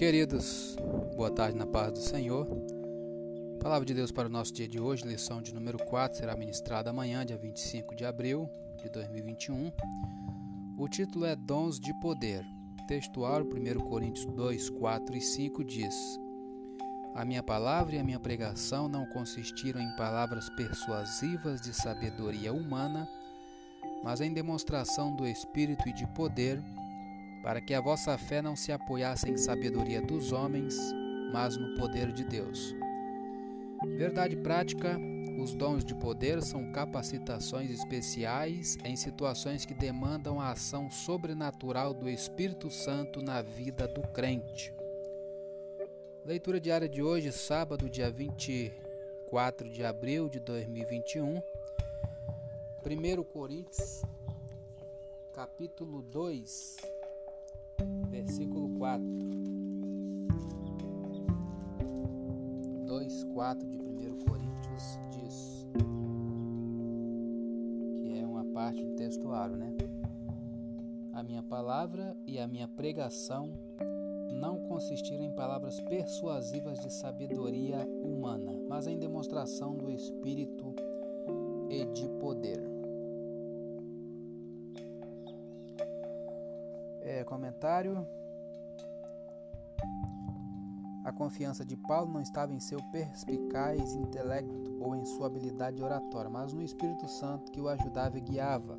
Queridos, boa tarde na paz do Senhor. Palavra de Deus para o nosso dia de hoje, lição de número 4, será ministrada amanhã, dia 25 de abril de 2021. O título é Dons de Poder. Textual, 1 Coríntios 2, 4 e 5 diz: A minha palavra e a minha pregação não consistiram em palavras persuasivas de sabedoria humana, mas em demonstração do Espírito e de poder para que a vossa fé não se apoiasse em sabedoria dos homens, mas no poder de Deus. Verdade prática: os dons de poder são capacitações especiais em situações que demandam a ação sobrenatural do Espírito Santo na vida do crente. Leitura diária de hoje, sábado, dia 24 de abril de 2021. 1 Coríntios, capítulo 2, versículo 4. 2, 4 de 1 Coríntios diz, que é uma parte do textuário, né? A minha palavra e a minha pregação não consistiram em palavras persuasivas de sabedoria humana, mas em demonstração do Espírito e de poder. Comentário. A confiança de Paulo não estava em seu perspicaz intelecto ou em sua habilidade oratória, mas no Espírito Santo que o ajudava e guiava.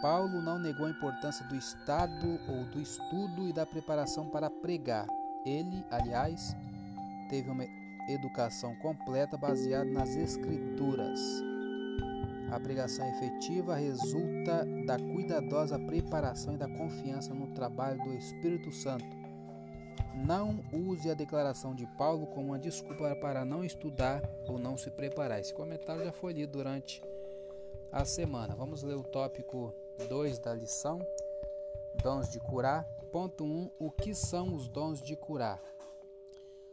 Paulo não negou a importância do estado ou do estudo e da preparação para pregar. Ele, aliás, teve uma educação completa baseada nas Escrituras. A pregação efetiva resulta da cuidadosa preparação e da confiança no trabalho do Espírito Santo. Não use a declaração de Paulo como uma desculpa para não estudar ou não se preparar. Esse comentário já foi lido durante a semana. Vamos ler o tópico 2 da lição: Dons de curar. Ponto 1: um, O que são os dons de curar?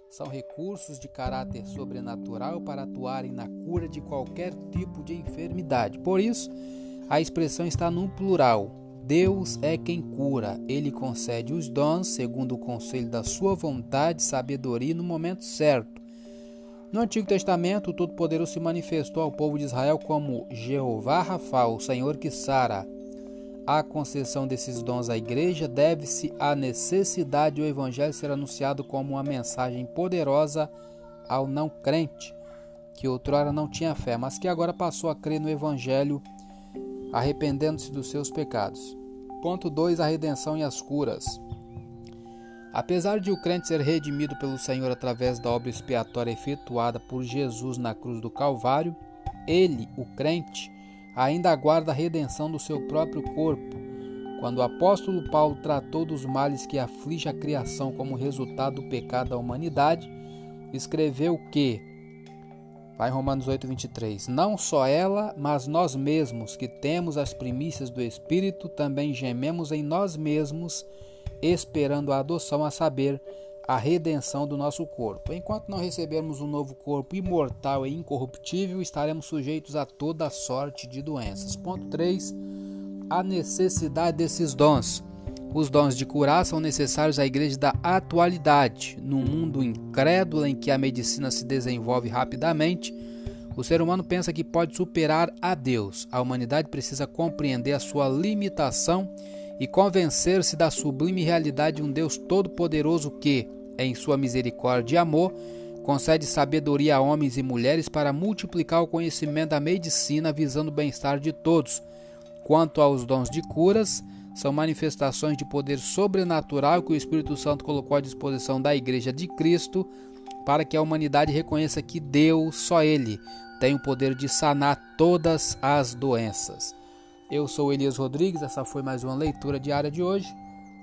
São recursos de caráter sobrenatural para atuarem na cura de qualquer tipo de enfermidade. Por isso, a expressão está no plural. Deus é quem cura, ele concede os dons segundo o conselho da sua vontade sabedoria no momento certo. No Antigo Testamento, o Todo-Poderoso se manifestou ao povo de Israel como Jeová Rafa, o Senhor que sara. A concessão desses dons à igreja deve-se à necessidade do evangelho ser anunciado como uma mensagem poderosa ao não crente, que outrora não tinha fé, mas que agora passou a crer no evangelho, arrependendo-se dos seus pecados. Ponto 2: a redenção e as curas. Apesar de o crente ser redimido pelo Senhor através da obra expiatória efetuada por Jesus na cruz do Calvário, ele, o crente, ainda aguarda a redenção do seu próprio corpo. Quando o apóstolo Paulo tratou dos males que aflige a criação como resultado do pecado da humanidade, escreveu que, vai Romanos 8, 23, não só ela, mas nós mesmos, que temos as primícias do Espírito, também gememos em nós mesmos, esperando a adoção, a saber, a redenção do nosso corpo. Enquanto não recebermos um novo corpo imortal e incorruptível, estaremos sujeitos a toda sorte de doenças. Ponto 3. A necessidade desses dons. Os dons de curar são necessários à igreja da atualidade. Num mundo incrédulo em que a medicina se desenvolve rapidamente, o ser humano pensa que pode superar a Deus. A humanidade precisa compreender a sua limitação e convencer-se da sublime realidade de um Deus todo-poderoso que, em sua misericórdia e amor, concede sabedoria a homens e mulheres para multiplicar o conhecimento da medicina visando o bem-estar de todos. Quanto aos dons de curas, são manifestações de poder sobrenatural que o Espírito Santo colocou à disposição da Igreja de Cristo para que a humanidade reconheça que Deus, só Ele, tem o poder de sanar todas as doenças. Eu sou Elias Rodrigues, essa foi mais uma leitura diária de hoje.